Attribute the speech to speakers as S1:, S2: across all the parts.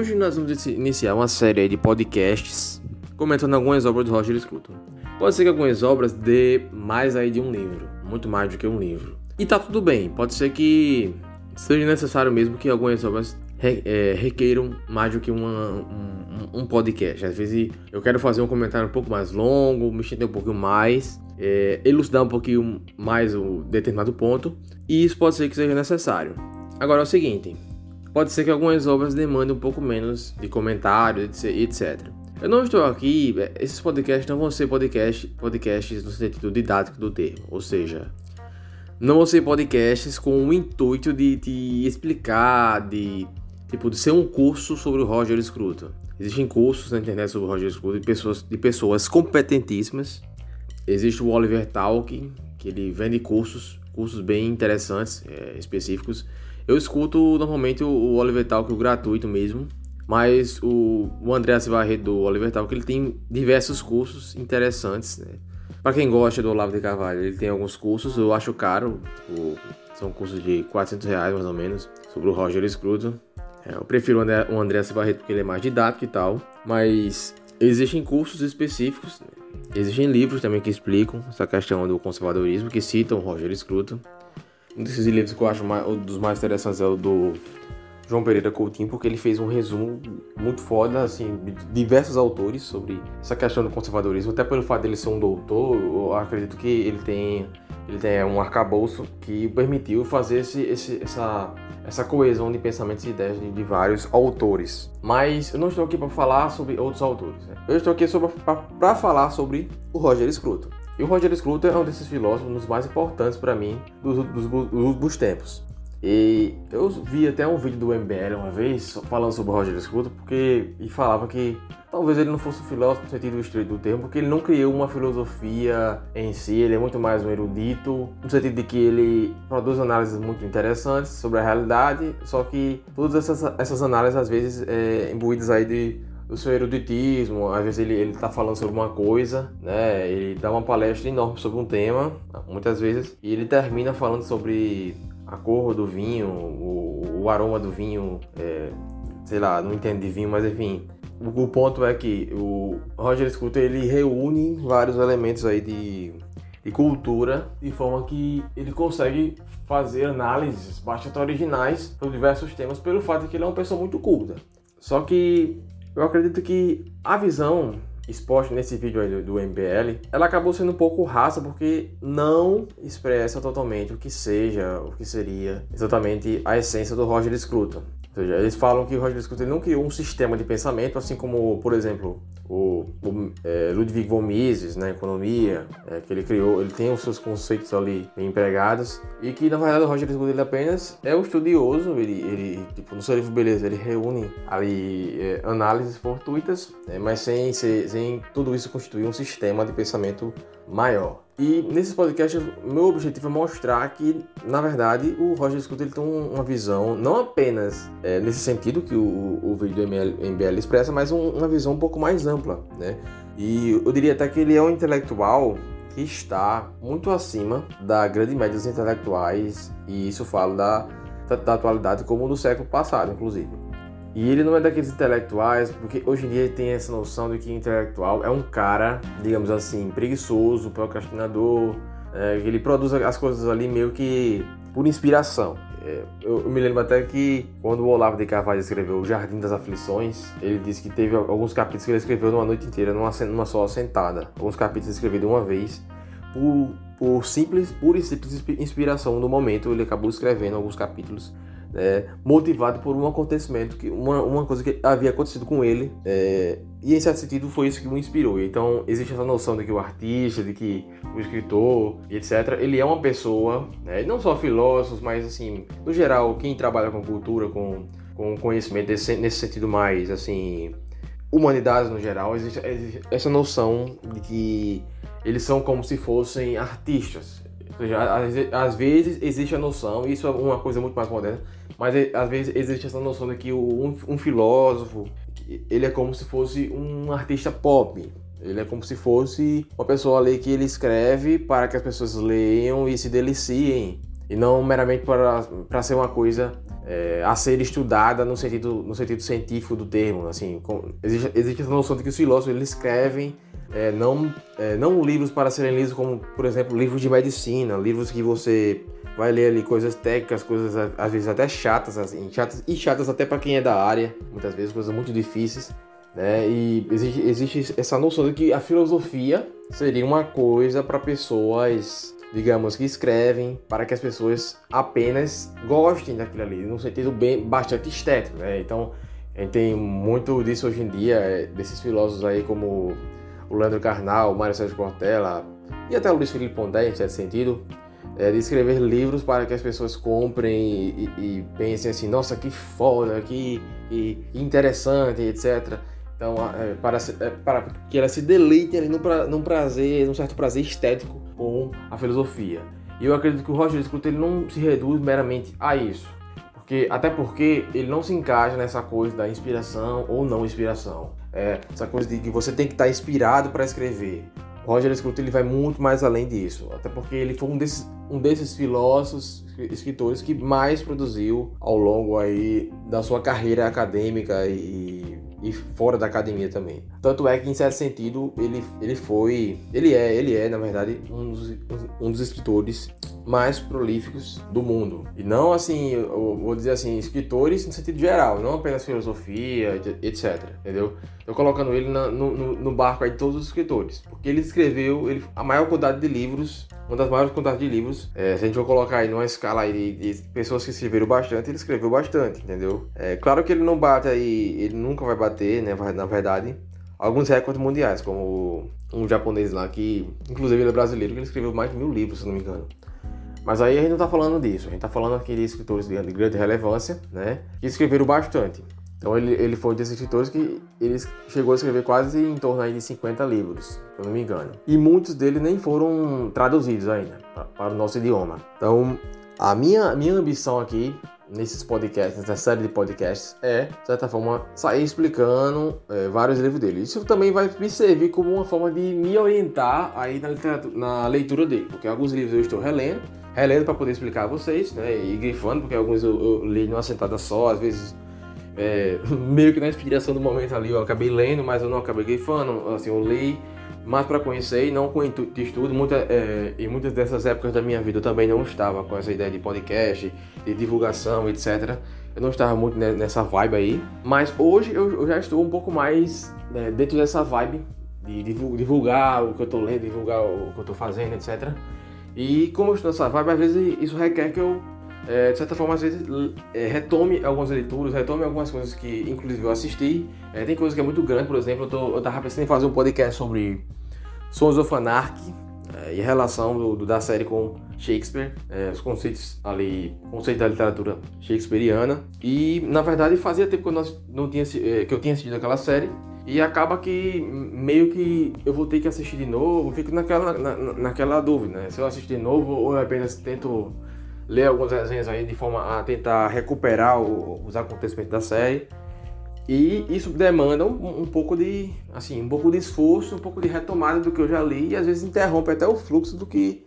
S1: Hoje nós vamos iniciar uma série de podcasts comentando algumas obras do Roger Scruton. Pode ser que algumas obras dê mais aí de um livro, muito mais do que um livro. E tá tudo bem, pode ser que seja necessário mesmo que algumas obras re, é, requeiram mais do que uma, um, um, podcast. Às vezes eu quero fazer um comentário um pouco mais longo, me estender um pouquinho mais, é, elucidar um pouquinho mais o determinado ponto, e isso pode ser que seja necessário. Agora é o seguinte, pode ser que algumas obras demandem um pouco menos de comentários, etc. Eu não estou aqui, é, esses podcasts não vão ser podcast, podcasts no sentido didático do termo, ou seja, não vão ser podcasts com o intuito de te explicar, de tipo de ser um curso sobre o Roger Scruton. Existem cursos na internet sobre o Roger Scruton de pessoas, de pessoas competentíssimas. Existe o Oliver Talk, que ele vende cursos, cursos bem interessantes, é, específicos. Eu escuto normalmente o, Oliver Talk, o gratuito mesmo, mas o, o André Barreto do Oliver Talk, ele tem diversos cursos interessantes, né? Para quem gosta do Olavo de Carvalho, ele tem alguns cursos, eu acho caro, o, são cursos de 400 reais mais ou menos, sobre o Roger Scruton. É, eu prefiro o André, o André Barreto porque ele é mais didático e tal, mas existem cursos específicos, existem livros também que explicam essa questão do conservadorismo, que citam Roger Scruton. Um desses livros que eu acho mais, um dos mais interessantes é o do João Pereira Coutinho, porque ele fez um resumo muito foda, assim, de diversos autores sobre essa questão do conservadorismo. Até pelo fato dele ser um doutor, eu acredito que ele tem, ele tem um arcabouço que permitiu fazer esse, esse, essa, essa coesão de pensamentos e ideias de, de vários autores. Mas eu não estou aqui para falar sobre outros autores. Né? Eu estou aqui para falar sobre o Roger Scruton. E o Roger Scruton é um desses filósofos, mais importantes para mim dos últimos tempos. E eu vi até um vídeo do MBL uma vez falando sobre o Roger Scruton, porque e falava que talvez ele não fosse um filósofo no sentido estreito do termo, porque ele não criou uma filosofia em si, ele é muito mais um erudito, no sentido de que ele produz análises muito interessantes sobre a realidade, só que todas essas, essas análises às vezes é, imbuídas aí de do seu eruditismo, às vezes ele, ele tá falando sobre uma coisa, né? Ele dá uma palestra enorme sobre um tema, muitas vezes, e ele termina falando sobre a cor do vinho, o, o aroma do vinho, é, sei lá, não entendo de vinho, mas enfim. O, o ponto é que o Roger Scruton ele reúne vários elementos aí de, de cultura de forma que ele consegue fazer análises bastante originais sobre diversos temas pelo fato de que ele é uma pessoa muito culta. Só que eu acredito que a visão exposta nesse vídeo aí do, MBL, ela acabou sendo um pouco rasa porque não expressa totalmente o que seja, o que seria exatamente a essência do Roger Scruton. Seja, eles falam que o Roger Scruton não criou um sistema de pensamento, assim como, por exemplo, o, o é, Ludwig von Mises na economia, é, que ele criou, ele tem os seus conceitos ali empregados, e que na verdade o Roger Scruton ele apenas é um estudioso, ele, ele tipo, no seu livro Beleza, ele reúne ali é, análises fortuitas, é, mas sem, sem tudo isso constituir um sistema de pensamento maior. E nesses podcasts, meu objetivo é mostrar que, na verdade, o Roger Scruton ele tem uma visão, não apenas é, nesse sentido que o, o vídeo do MBL expressa, mas um, uma visão um pouco mais ampla, né? E eu diria até que ele é um intelectual que está muito acima da grande média dos intelectuais, e isso fala da, da, da atualidade como do século passado, inclusive. E ele não é daqueles intelectuais, porque hoje em dia tem essa noção de que intelectual é um cara, digamos assim, preguiçoso, procrastinador, é, ele produz as coisas ali meio que por inspiração. É, eu, eu, me lembro até que quando o Olavo de Carvalho escreveu O Jardim das Aflições, ele disse que teve alguns capítulos que ele escreveu numa noite inteira, numa, numa só sentada. Alguns capítulos de uma vez, por, por simples, pura e simples inspiração no momento, ele acabou escrevendo alguns capítulos é, motivado por um acontecimento, que uma, uma coisa que havia acontecido com ele, é, e em certo sentido foi isso que o inspirou. Então existe essa noção de que o artista, de que o escritor, etc., ele é uma pessoa, né, não só filósofos, mas assim, no geral, quem trabalha com cultura, com, com conhecimento desse, nesse sentido mais assim, humanidades no geral, existe, existe essa noção de que eles são como se fossem artistas. Ou seja, às, vezes existe a noção, isso é uma coisa muito mais moderna, mas é, às vezes existe essa noção de que um, um filósofo, ele é como se fosse um artista pop. Ele é como se fosse uma pessoa ali que ele escreve para que as pessoas leiam e se deliciem. E não meramente para, para ser uma coisa é, a ser estudada no sentido, no sentido científico do termo. Assim, com, existe, existe essa noção de que os filósofos eles escrevem é, não, é, não livros para serem lidos como, por exemplo, livros de medicina, livros que você vai ler ali coisas técnicas, coisas às vezes até chatas, assim, chatas e chatas até para quem é da área, muitas vezes coisas muito difíceis. Né? E existe, existe essa noção de que a filosofia seria uma coisa para pessoas digamos, que escrevem para que as pessoas apenas gostem daquilo ali, num sentido bem bastante estético, né? Então, a gente tem muito disso hoje em dia, é, desses filósofos aí como o Leandro Carnal, o Mário Sérgio Cortella e até o Luiz Felipe Pondé, em certo sentido, é, de escrever livros para que as pessoas comprem e, e, e pensem assim, nossa, que foda, que, que interessante, etc. Então, é, para, é, para que ela se deleite ali num, pra, num prazer, num certo prazer estético com a filosofia. E eu acredito que o Roger Scruton ele não se reduz meramente a isso. Porque, até porque ele não se encaixa nessa coisa da inspiração ou não inspiração. É, essa coisa de que você tem que estar inspirado para escrever. Roger Scruton ele vai muito mais além disso. Até porque ele foi um desses, um desses filósofos, escritores que mais produziu ao longo aí da sua carreira acadêmica e e fora da academia também. Tanto é que, em certo sentido, ele, ele foi. Ele é, ele é, na verdade, um dos, um dos escritores mais prolíficos do mundo. E não assim, eu vou dizer assim, escritores no sentido geral, não apenas filosofia, etc. Entendeu? Tô colocando ele na, no, no, barco aí de todos os escritores. Porque ele escreveu ele, a maior quantidade de livros, uma das maiores quantidades de livros. É, se a gente for colocar aí numa escala aí de, de, pessoas que escreveram bastante, ele escreveu bastante, entendeu? É claro que ele não bate aí, ele nunca vai bater, né? Na verdade, alguns recordes mundiais, como um japonês lá que, inclusive ele é brasileiro, que ele escreveu mais de mil livros, se não me engano. Mas aí a gente não está falando disso, a gente está falando aqui de escritores de grande relevância, né? Que escreveram bastante. Então ele, ele foi um desses escritores que ele chegou a escrever quase em torno aí de 50 livros, se eu não me engano. E muitos deles nem foram traduzidos ainda para, para o nosso idioma. Então a minha, minha ambição aqui nesses podcasts, nessa série de podcasts, é, de certa forma, sair explicando é, vários livros dele. Isso também vai me servir como uma forma de me orientar aí na, na leitura dele, porque alguns livros eu estou relendo, relendo para poder explicar a vocês, né, e grifando, porque alguns eu, eu li numa sentada só, às vezes é, meio que na inspiração do momento ali eu acabei lendo, mas eu não acabei grifando, assim, eu li mais para conhecer e não com intuito de estudo. Muita, é, em muitas dessas épocas da minha vida eu também não estava com essa ideia de podcast, de divulgação, etc. Eu não estava muito nessa vibe aí, mas hoje eu, eu já estou um pouco mais né, dentro dessa vibe de divulgar o que eu estou lendo, divulgar o que eu estou fazendo, etc. E como eu estou nessa vibe, às vezes isso requer que eu é, de certa forma, às vezes é, retome algumas leituras, retome algumas coisas que, inclusive, eu assisti. É, tem coisa que é muito grande, por exemplo, eu, tô, eu tava pensando em fazer um podcast sobre Sons of Anarchy é, e relação do, do, da série com Shakespeare, é, os conceitos ali, conceitos da literatura shakespeariana. E, na verdade, fazia tempo que eu, não, não tinha, é, que eu tinha assistido aquela série. E acaba que meio que eu vou ter que assistir de novo, fico naquela, na, naquela dúvida, né? Se eu assistir de novo ou eu apenas tento ler algumas resenhas aí de forma a tentar recuperar o, os acontecimentos da série. E isso demanda um, um, pouco de, assim, um pouco de esforço, um pouco de retomada do que eu já li e às vezes interrompe até o fluxo do que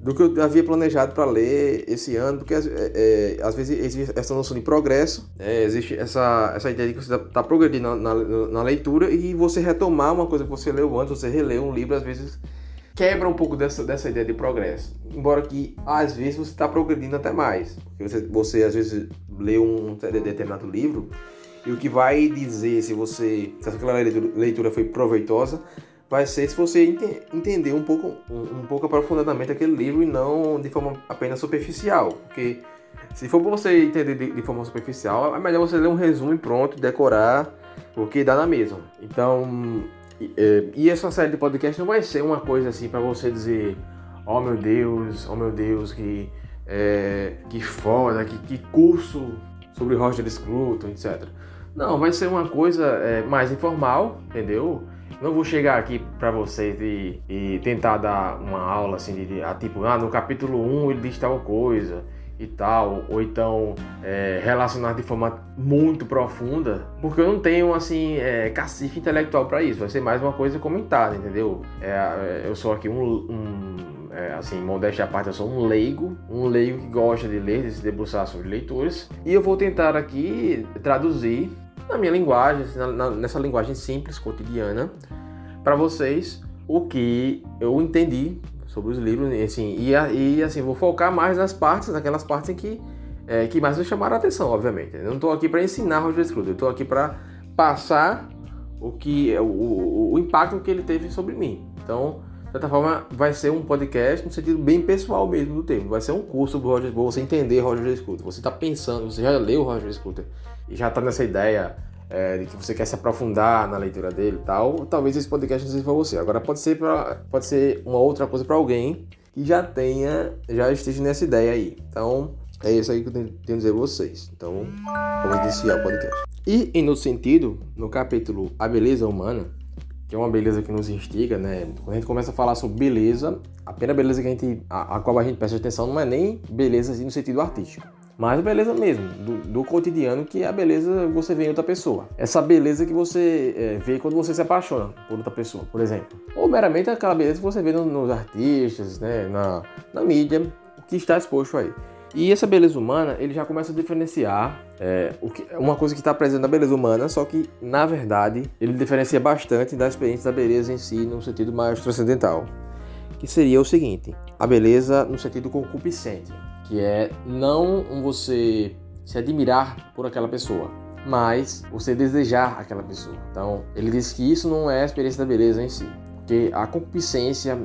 S1: do que eu havia planejado para ler esse ano, porque é, é, às vezes existe essa noção de progresso, é, existe essa, essa ideia de que você está tá progredindo na, na, na, leitura e você retomar uma coisa que você leu antes, você releu um livro, às vezes quebra um pouco dessa, dessa ideia de progresso. Embora que às vezes você está progredindo até mais. Porque você, você às vezes lê um determinado livro e o que vai dizer se você se aquela leitura foi proveitosa vai ser se você ente, entender um pouco um, um, pouco aprofundadamente aquele livro e não de forma apenas superficial. Porque se for você entender de, de, forma superficial, é melhor você ler um resumo e pronto, decorar, porque dá na mesma. Então, e, é, e essa série de podcast não vai ser uma coisa assim para você dizer, oh meu Deus, oh meu Deus, que, é, que foda, que, que curso sobre Roger Scruton, etc. Não, vai ser uma coisa é, mais informal, entendeu? Não vou chegar aqui para vocês e, e, tentar dar uma aula assim de, de ah, tipo, ah, no capítulo 1 ele diz tal coisa e tal, ou então é, relacionar de forma muito profunda, porque eu não tenho assim é, cacife intelectual para isso, vai ser mais uma coisa comentada, entendeu? É, é, eu sou aqui um, um é, assim, modéstia à parte, eu sou um leigo, um leigo que gosta de ler, de se debruçar sobre leituras, e eu vou tentar aqui traduzir na minha linguagem, assim, na, na, nessa linguagem simples, cotidiana, para vocês o que eu entendi sobre os livros, assim, e, e assim, vou focar mais nas partes, naquelas partes em que, é, que mais me chamaram a atenção, obviamente. Eu não estou aqui para ensinar Roger Scruton, eu estou aqui para passar o que o, o, o, impacto que ele teve sobre mim. Então, de certa forma, vai ser um podcast no sentido bem pessoal mesmo do termo. Vai ser um curso do Roger você entender Roger Scruton. Você está pensando, você já leu Roger Scruton e já está nessa ideia é, de que você quer se aprofundar na leitura dele e tal, talvez esse podcast não seja para você. Agora pode ser pra, pode ser uma outra coisa para alguém que já tenha, já esteja nessa ideia aí. Então, é isso aí que eu tenho a dizer a vocês. Então, vamos iniciar o podcast. E, em outro sentido, no capítulo A Beleza Humana, que é uma beleza que nos instiga, né? Quando a gente começa a falar sobre beleza, a primeira beleza que a, gente, a, a qual a gente presta atenção não é nem beleza assim, no sentido artístico mas beleza mesmo, do, do, cotidiano, que é a beleza que você vê em outra pessoa. Essa beleza que você é, vê quando você se apaixona por outra pessoa, por exemplo. Ou meramente aquela beleza que você vê nos, nos artistas, né, na, na mídia, que está exposto aí. E essa beleza humana, ele já começa a diferenciar é, que, uma coisa que está presente na beleza humana, só que, na verdade, ele diferencia bastante da experiência da beleza em si, no sentido mais transcendental. Que seria o seguinte, a beleza no sentido concupiscente que é não você se admirar por aquela pessoa, mas você desejar aquela pessoa. Então, ele diz que isso não é a experiência da beleza em si, porque a concupiscência,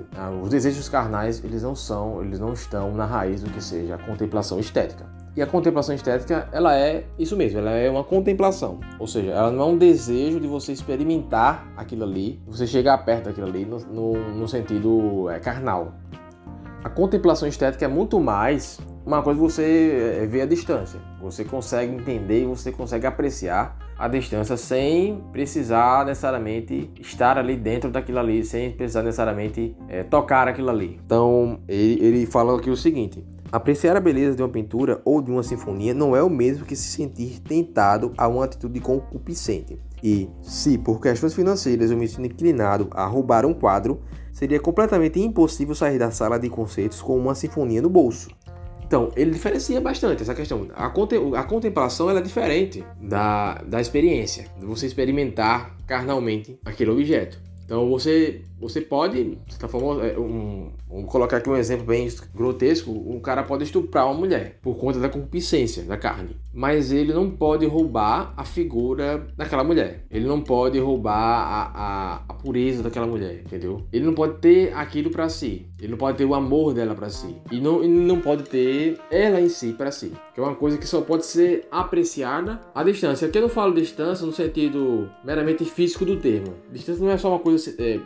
S1: os desejos carnais, eles não são, eles não estão na raiz do que seja a contemplação estética. E a contemplação estética, ela é isso mesmo, ela é uma contemplação. Ou seja, ela não é um desejo de você experimentar aquilo ali, você chegar perto daquilo ali no, no, no sentido é, carnal. A contemplação estética é muito mais uma coisa você eh, vê a distância. Você consegue entender você consegue apreciar a distância sem precisar necessariamente estar ali dentro daquilo ali, sem precisar necessariamente é, tocar aquilo ali. Então, ele, ele fala aqui o seguinte: Apreciar a beleza de uma pintura ou de uma sinfonia não é o mesmo que se sentir tentado a uma atitude concupiscente. E, se por questões financeiras eu me sinto inclinado a roubar um quadro, seria completamente impossível sair da sala de concertos com uma sinfonia no bolso. Então, ele diferencia bastante essa questão. A, a contemplação é diferente da, da experiência, de você experimentar carnalmente aquele objeto. Então você, você pode, tá falando, é, um, vamos colocar aqui um exemplo bem grotesco, um cara pode estuprar uma mulher por conta da concupiscência da carne, mas ele não pode roubar a figura daquela mulher, ele não pode roubar a, a, a pureza daquela mulher, entendeu? Ele não pode ter aquilo para si, ele não pode ter o amor dela para si, e não, ele não pode ter ela em si para si, que é uma coisa que só pode ser apreciada à distância. Aqui eu não falo distância no sentido meramente físico do termo, distância não é só uma coisa é,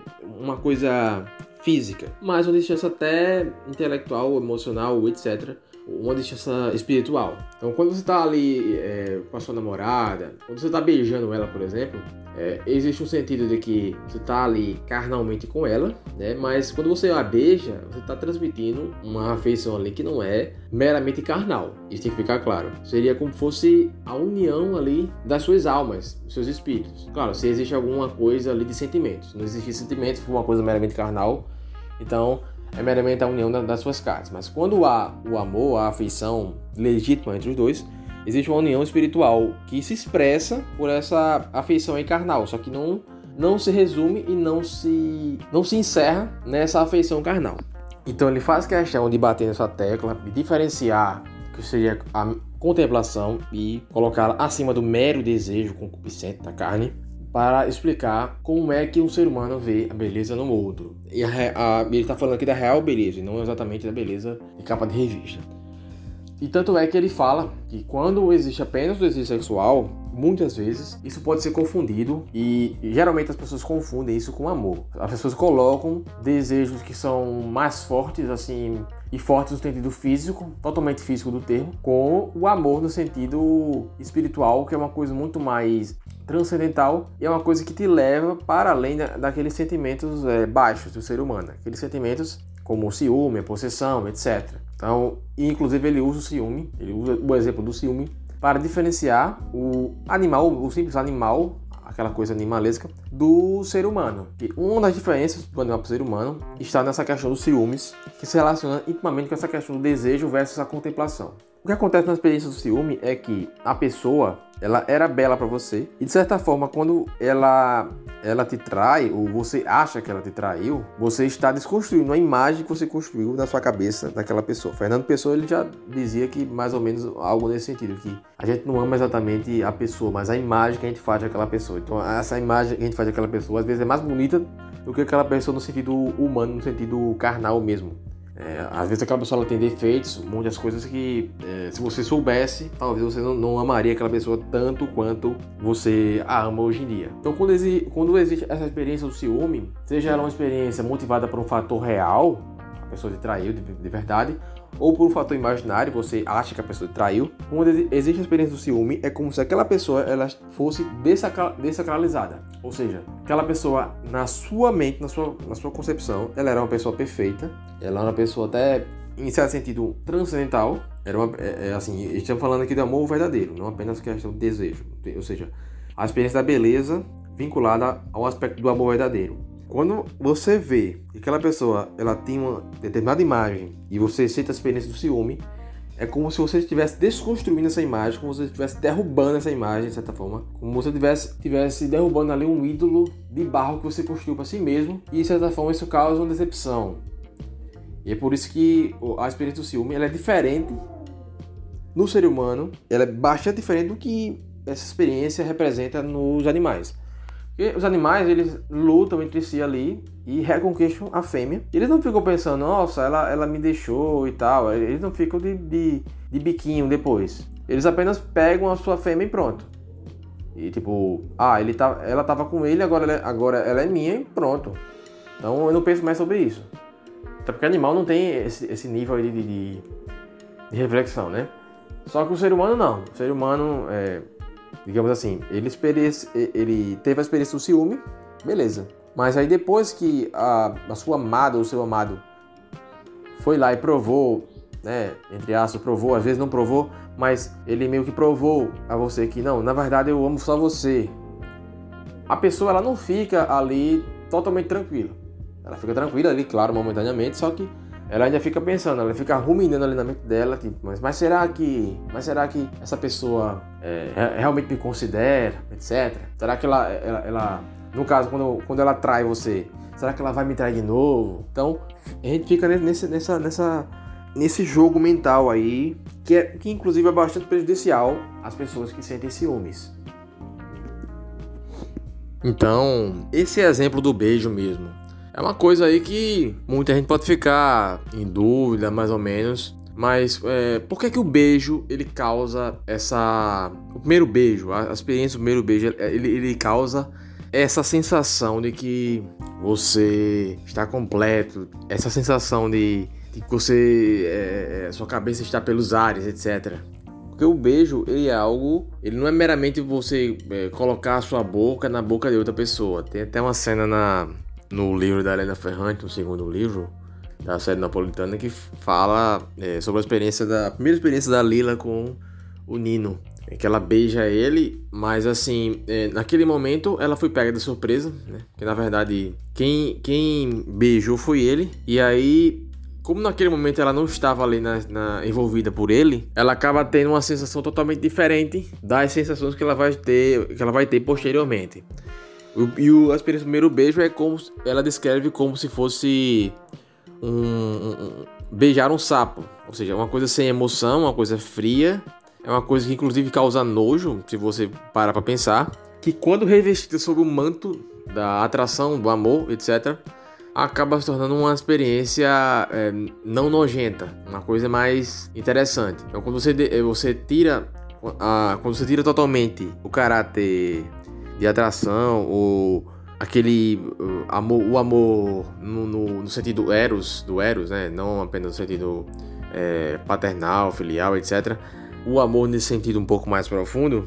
S1: uma coisa física, mas uma distância até intelectual, emocional, etc. Uma distância espiritual. Então, quando você está ali é, com a sua namorada, quando você está beijando ela, por exemplo, é, existe um sentido de que você está ali carnalmente com ela, né? Mas quando você a beija, você está transmitindo uma afeição ali que não é meramente carnal. Isso tem que ficar claro. Seria como fosse a união ali das suas almas, dos seus espíritos. Claro, se existe alguma coisa ali de sentimentos. Não existe sentimento, for uma coisa meramente carnal. Então, é meramente a união das suas cartas. Mas quando há o amor, a afeição legítima entre os dois, existe uma união espiritual que se expressa por essa afeição carnal, só que não não se resume e não se não se encerra nessa afeição carnal. Então ele faz questão de bater nessa tecla, de diferenciar que seria a contemplação e colocá-la acima do mero desejo concupiscente da carne, para explicar como é que um ser humano vê a beleza no outro. E a, a, ele está falando aqui da real beleza, e não exatamente da beleza de capa de revista. E tanto é que ele fala que quando existe apenas o desejo sexual, muitas vezes isso pode ser confundido e geralmente as pessoas confundem isso com amor. As pessoas colocam desejos que são mais fortes, assim, e fortes no sentido físico, totalmente físico do termo, com o amor no sentido espiritual, que é uma coisa muito mais transcendental e é uma coisa que te leva para além da, daqueles sentimentos é, baixos do ser humano, aqueles sentimentos como o ciúme, a possessão, etc. Então, inclusive ele usa o ciúme, ele usa o exemplo do ciúme para diferenciar o animal, o simples animal aquela coisa animalesca do ser humano. E uma das diferenças do animal para o ser humano está nessa questão dos ciúmes, que se relaciona intimamente com essa questão do desejo versus a contemplação. O que acontece na experiência do ciúme é que a pessoa ela era bela para você e de certa forma quando ela ela te trai ou você acha que ela te traiu, você está desconstruindo a imagem que você construiu na sua cabeça daquela pessoa. Fernando Pessoa ele já dizia que mais ou menos algo nesse sentido que a gente não ama exatamente a pessoa, mas a imagem que a gente faz daquela pessoa. Então essa imagem que a gente faz daquela pessoa às vezes é mais bonita do que aquela pessoa no sentido humano, no sentido carnal mesmo. É, às vezes aquela pessoa ela tem defeitos, muitas coisas que é, se você soubesse, talvez você não, não, amaria aquela pessoa tanto quanto você a ama hoje em dia. Então quando, exi quando existe essa experiência do ciúme, seja ela uma experiência motivada por um fator real, a pessoa te traiu de, de verdade, ou por um fator imaginário, você acha que a pessoa traiu. Quando existe a experiência do ciúme, é como se aquela pessoa ela fosse desacralizada. Ou seja, aquela pessoa, na sua mente, na sua, na sua concepção, ela era uma pessoa perfeita, ela era uma pessoa até, em certo sentido, transcendental. Era uma, é, é, assim, estamos falando aqui de amor verdadeiro, não apenas questão de desejo. Ou seja, a experiência da beleza vinculada ao aspecto do amor verdadeiro. Quando você vê que aquela pessoa ela tem uma determinada imagem e você sente a experiência do ciúme, é como se você estivesse desconstruindo essa imagem, como se você estivesse derrubando essa imagem, de certa forma. Como se você estivesse, estivesse derrubando ali um ídolo de barro que você construiu para si mesmo. E, de certa forma, isso causa uma decepção. E é por isso que a experiência do ciúme ela é diferente no ser humano. Ela é bastante diferente do que essa experiência representa nos animais. Porque os animais, eles lutam entre si ali e reconquistam a fêmea. Eles não ficam pensando, nossa, ela, ela me deixou e tal. Eles não ficam de, de, de biquinho depois. Eles apenas pegam a sua fêmea e pronto. E tipo, ah, ele tá, ela tava com ele, agora ela, é, agora ela é minha e pronto. Então eu não penso mais sobre isso. Até porque animal não tem esse, esse nível de, de, de, reflexão, né? Só que o ser humano não. O ser humano é, digamos assim, ele, ele teve a experiência do ciúme, beleza. Mas aí depois que a, a sua amada ou seu amado foi lá e provou, né, entre aspas, provou, às vezes não provou, mas ele meio que provou a você que não, na verdade eu amo só você. A pessoa ela não fica ali totalmente tranquila. Ela fica tranquila ali, claro, momentaneamente, só que ela ainda fica pensando, ela fica ruminando ali na mente dela, tipo, mas, mas será que, mas será que essa pessoa é, realmente me considera, etc. Será que ela, ela, ela, no caso, quando, quando ela trai você, será que ela vai me trair de novo? Então, a gente fica nesse, nessa, nessa, nesse jogo mental aí, que, é, que inclusive é bastante prejudicial às pessoas que sentem ciúmes. Então, esse é exemplo do beijo mesmo. É uma coisa aí que muita gente pode ficar em dúvida, mais ou menos. Mas é, por que, que o beijo ele causa essa. O primeiro beijo, a, experiência do primeiro beijo, ele, ele causa essa sensação de que você está completo, essa sensação de, de que você. É, é sua cabeça está pelos ares, etc. Porque o beijo, ele é algo. Ele não é meramente você é, colocar a sua boca na boca de outra pessoa. Tem até uma cena na, no livro da Helena Ferrante, no segundo livro da série napolitana, que fala é, sobre a experiência da a primeira experiência da Lila com o Nino. É que ela beija ele, mas assim, é, naquele momento ela foi pega de surpresa, né? Que na verdade quem, quem beijou foi ele, e aí como naquele momento ela não estava ali na, na, envolvida por ele, ela acaba tendo uma sensação totalmente diferente das sensações que ela vai ter, que ela vai ter posteriormente. E o, a experiência do primeiro beijo é como ela descreve como se fosse um, um, um, beijar um sapo, ou seja, uma coisa sem emoção, uma coisa fria, é uma coisa que inclusive causa nojo, se você parar para pensar, que quando revestida sob o manto da atração, do amor, etc, acaba se tornando uma experiência é, não nojenta, uma coisa mais interessante. Então, quando você, você tira, a, quando você tira totalmente o caráter de atração ou aquele uh, amor, o amor no, no, no, sentido eros, do eros, né? Não apenas no sentido é, paternal, filial, etc. O amor nesse sentido um pouco mais profundo.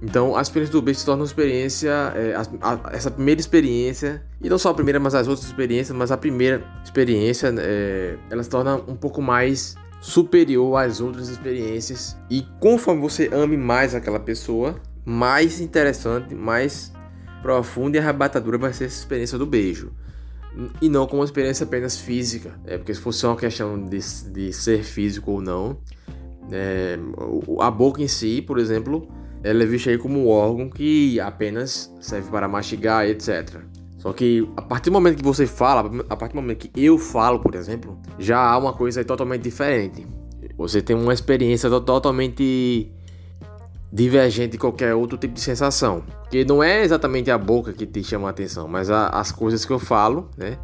S1: Então, a experiência do beijo se torna uma experiência, é, a, a, essa primeira experiência, e não só a primeira, mas as outras experiências, mas a primeira experiência, é, ela se torna um pouco mais superior às outras experiências. E conforme você ame mais aquela pessoa, mais interessante, mais profunda e arrebatadora vai ser essa experiência do beijo. E não como uma experiência apenas física. É, porque se fosse uma questão de, de ser físico ou não, é, a boca em si, por exemplo, ela é vista aí como um órgão que apenas serve para mastigar, etc. Só que a partir do momento que você fala, a partir do momento que eu falo, por exemplo, já há uma coisa totalmente diferente. Você tem uma experiência totalmente divergente de qualquer outro tipo de sensação. Porque não é exatamente a boca que te chama a atenção, mas a, as coisas que eu falo, né?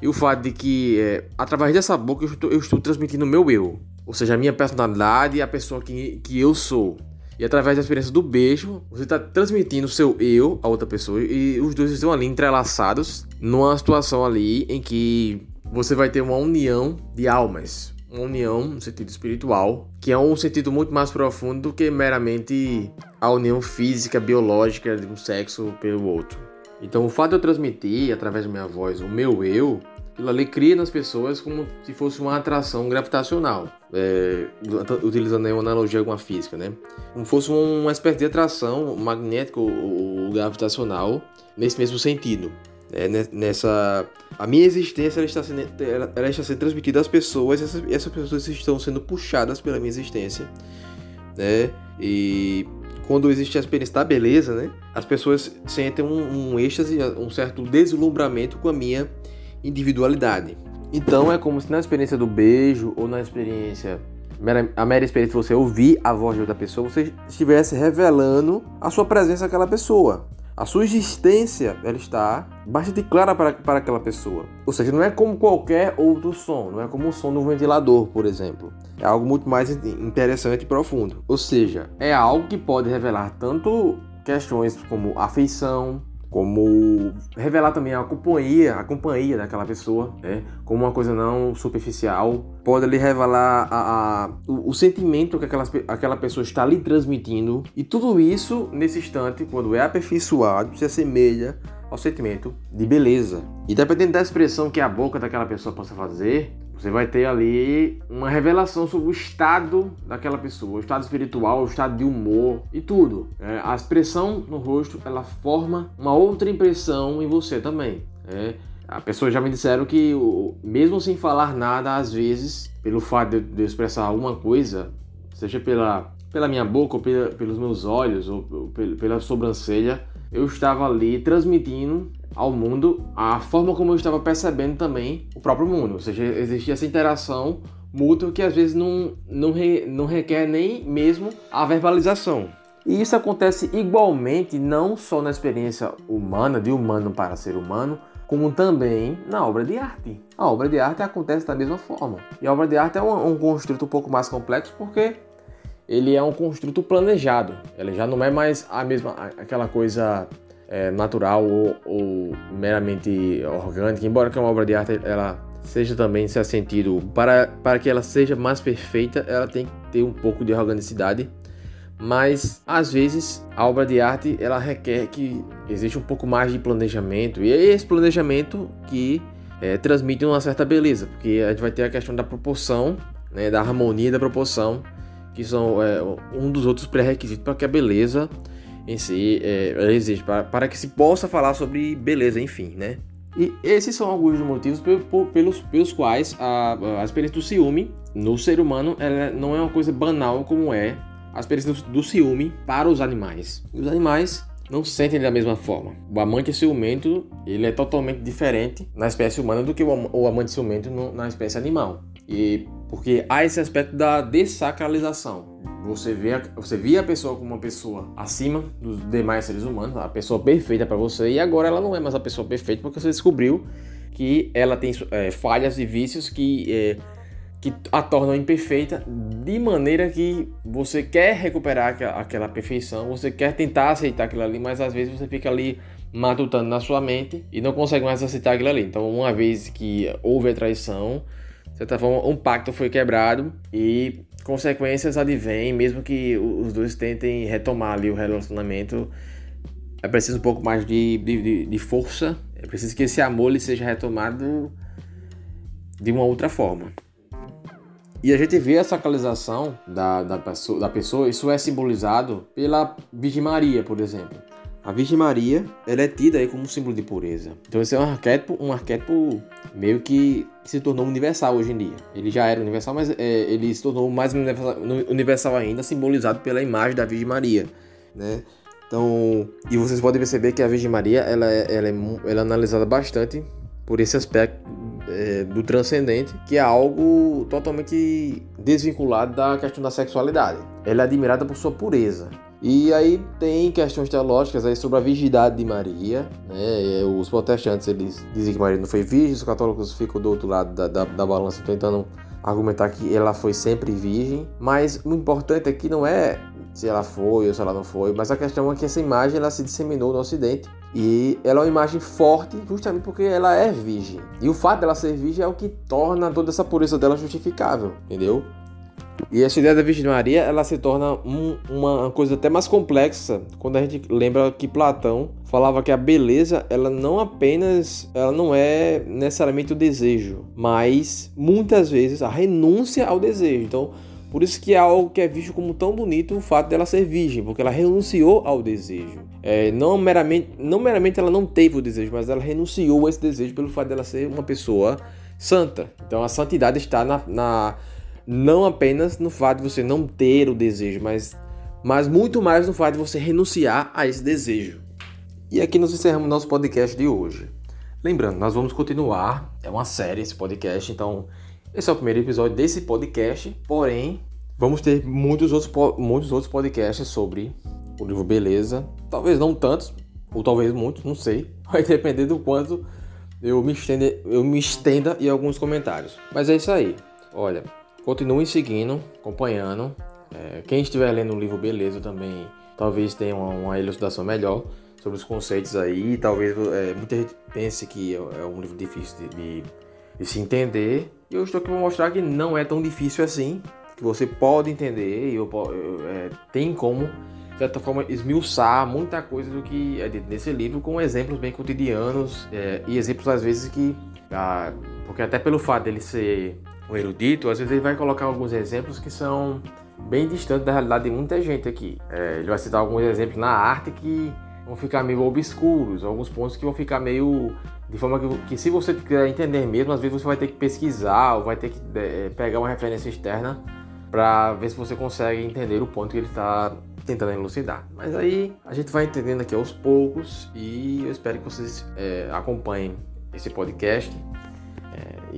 S1: E o fato de que, é, através dessa boca, eu estou, eu estou transmitindo o meu eu. Ou seja, a minha personalidade e a pessoa que, que eu sou. E através da experiência do beijo, você está transmitindo o seu eu a outra pessoa. E os dois estão ali entrelaçados numa situação ali em que você vai ter uma união de almas uma união no sentido espiritual, que é um sentido muito mais profundo do que meramente a união física, biológica de um sexo pelo outro. Então, o fato de eu transmitir através da minha voz o meu eu, aquilo ali cria nas pessoas como se fosse uma atração gravitacional, é, utilizando aí uma analogia com a física, né? Como fosse uma espécie de atração magnética ou gravitacional nesse mesmo sentido é, nessa a minha existência ela está, sendo, ela, ela está sendo transmitida às pessoas essas, essas pessoas estão sendo puxadas pela minha existência né? E quando existe a experiência da beleza né? As pessoas sentem um, um êxtase um certo deslumbramento com a minha individualidade. Então é como se na experiência do beijo ou na experiência a mera experiência de você ouvir a voz de outra pessoa, você estivesse revelando a sua presença àquela pessoa. A sua existência ela está bastante clara para, para aquela pessoa. Ou seja, não é como qualquer outro som, não é como o som do ventilador, por exemplo. É algo muito mais interessante e profundo. Ou seja, é algo que pode revelar tanto questões como afeição, como revelar também a companhia, a companhia daquela pessoa, né? como uma coisa não superficial, pode lhe revelar a, a o, o, sentimento que aquela, aquela pessoa está lhe transmitindo, e tudo isso nesse instante, quando é aperfeiçoado, se assemelha ao sentimento de beleza. E dependendo da expressão que a boca daquela pessoa possa fazer, você vai ter ali uma revelação sobre o estado daquela pessoa, o estado espiritual, o estado de humor e tudo. É, a expressão no rosto ela forma uma outra impressão em você também. É, a pessoa já me disseram que, mesmo sem falar nada, às vezes, pelo fato de eu expressar alguma coisa, seja pela, pela minha boca, ou pela, pelos meus olhos, ou, ou pela sobrancelha, eu estava ali transmitindo ao mundo a forma como eu estava percebendo também o próprio mundo. Ou seja, existia essa interação mútua que às vezes não, não, re, não requer nem mesmo a verbalização. E isso acontece igualmente não só na experiência humana, de humano para ser humano, como também na obra de arte. A obra de arte acontece da mesma forma. E a obra de arte é um, um construto um pouco mais complexo porque ele é um construto planejado. Ele já não é mais a mesma aquela coisa é, natural ou, ou, meramente orgânica, embora que uma obra de arte ela seja também se sentido para, para que ela seja mais perfeita, ela tem que ter um pouco de organicidade. Mas às vezes a obra de arte ela requer que exista um pouco mais de planejamento e é esse planejamento que é, transmite uma certa beleza, porque a gente vai ter a questão da proporção, né, da harmonia da proporção, que são é, um dos outros pré-requisitos para que a beleza em si é, para, para que se possa falar sobre beleza, enfim, né? E esses são alguns dos motivos pelos, pelos quais a, a experiência do ciúme no ser humano ela não é uma coisa banal como é a experiência do, ciúme para os animais. Os animais não se sentem da mesma forma. O amante ciumento ele é totalmente diferente na espécie humana do que o, o amante ciumento no, na espécie animal. E porque há esse aspecto da desacralização. Você vê, você via a pessoa como uma pessoa acima dos demais seres humanos, a pessoa perfeita para você, e agora ela não é mais a pessoa perfeita porque você descobriu que ela tem é, falhas e vícios que, é, que a tornam imperfeita, de maneira que você quer recuperar aquela perfeição, você quer tentar aceitar aquilo ali, mas às vezes você fica ali matutando na sua mente e não consegue mais aceitar aquilo ali. Então, uma vez que houve a traição, de certa forma, um pacto foi quebrado e consequências advêm, mesmo que os dois tentem retomar ali o relacionamento. É preciso um pouco mais de, de, de força, é preciso que esse amor ele seja retomado de uma outra forma. E a gente vê a sacralização da, da, pessoa, da pessoa, isso é simbolizado pela Virgem Maria, por exemplo. A Virgem Maria, ela é tida aí como um símbolo de pureza. Então esse é um arquétipo, um arquétipo meio que se tornou universal hoje em dia. Ele já era universal, mas é, ele se tornou mais universal, ainda, simbolizado pela imagem da Virgem Maria, né? Então, e vocês podem perceber que a Virgem Maria, ela é, ela é, ela é analisada bastante por esse aspecto é, do transcendente, que é algo totalmente desvinculado da questão da sexualidade. Ela é admirada por sua pureza. E aí tem questões teológicas aí sobre a virgindade de Maria, né? Os protestantes eles dizem que Maria não foi virgem, os católicos ficam do outro lado da, da, da balança tentando argumentar que ela foi sempre virgem, mas o importante aqui não é se ela foi ou se ela não foi, mas a questão é que essa imagem ela se disseminou no Ocidente e ela é uma imagem forte justamente porque ela é virgem. E o fato dela ser virgem é o que torna toda essa pureza dela justificável, entendeu? E essa ideia da Virgem Maria, ela se torna um, uma coisa até mais complexa quando a gente lembra que Platão falava que a beleza, ela não apenas, ela não é necessariamente o desejo, mas muitas vezes a renúncia ao desejo. Então, por isso que é algo que é visto como tão bonito o fato dela ser virgem, porque ela renunciou ao desejo. É, não, meramente, não meramente ela não teve o desejo, mas ela renunciou a esse desejo pelo fato dela ser uma pessoa santa. Então a santidade está na, na não apenas no fato de você não ter o desejo, mas, mas muito mais no fato de você renunciar a esse desejo. E aqui nós encerramos nosso podcast de hoje. Lembrando, nós vamos continuar, é uma série esse podcast, então esse é o primeiro episódio desse podcast, porém vamos ter muitos outros, muitos outros podcasts sobre o livro Beleza. Talvez não tantos, ou talvez muitos, não sei. Vai depender do quanto eu me, estenda, eu me estenda alguns comentários. Mas é isso aí. Olha, Continuem seguindo, acompanhando. É, quem estiver lendo o livro Beleza também talvez tenha uma, uma elucidação melhor sobre os conceitos aí. Talvez é, muita gente pense que é, é um livro difícil de, de, de se entender. E eu estou aqui para mostrar que não é tão difícil assim. Que você pode entender e eu, eu, é, tem como, de certa forma, esmiuçar muita coisa do que é dito nesse livro com exemplos bem cotidianos é, e exemplos às vezes que. Ah, porque até pelo fato dele ser o erudito, às vezes ele vai colocar alguns exemplos que são bem distantes da realidade de muita gente aqui. É, ele vai citar alguns exemplos na arte que vão ficar meio obscuros, alguns pontos que vão ficar meio de forma que, que se você quiser entender mesmo, às vezes você vai ter que pesquisar ou vai ter que é, pegar uma referência externa para ver se você consegue entender o ponto que ele está tentando elucidar. Mas aí a gente vai entendendo aqui aos poucos e eu espero que vocês é, acompanhem esse podcast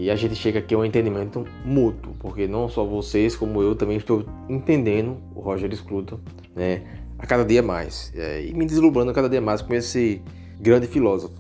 S1: e a gente chega aqui a um entendimento mútuo, porque não só vocês, como eu também estou entendendo o Roger Scruton, né, a cada dia mais, é, e me deslumbrando cada dia mais com esse grande filósofo.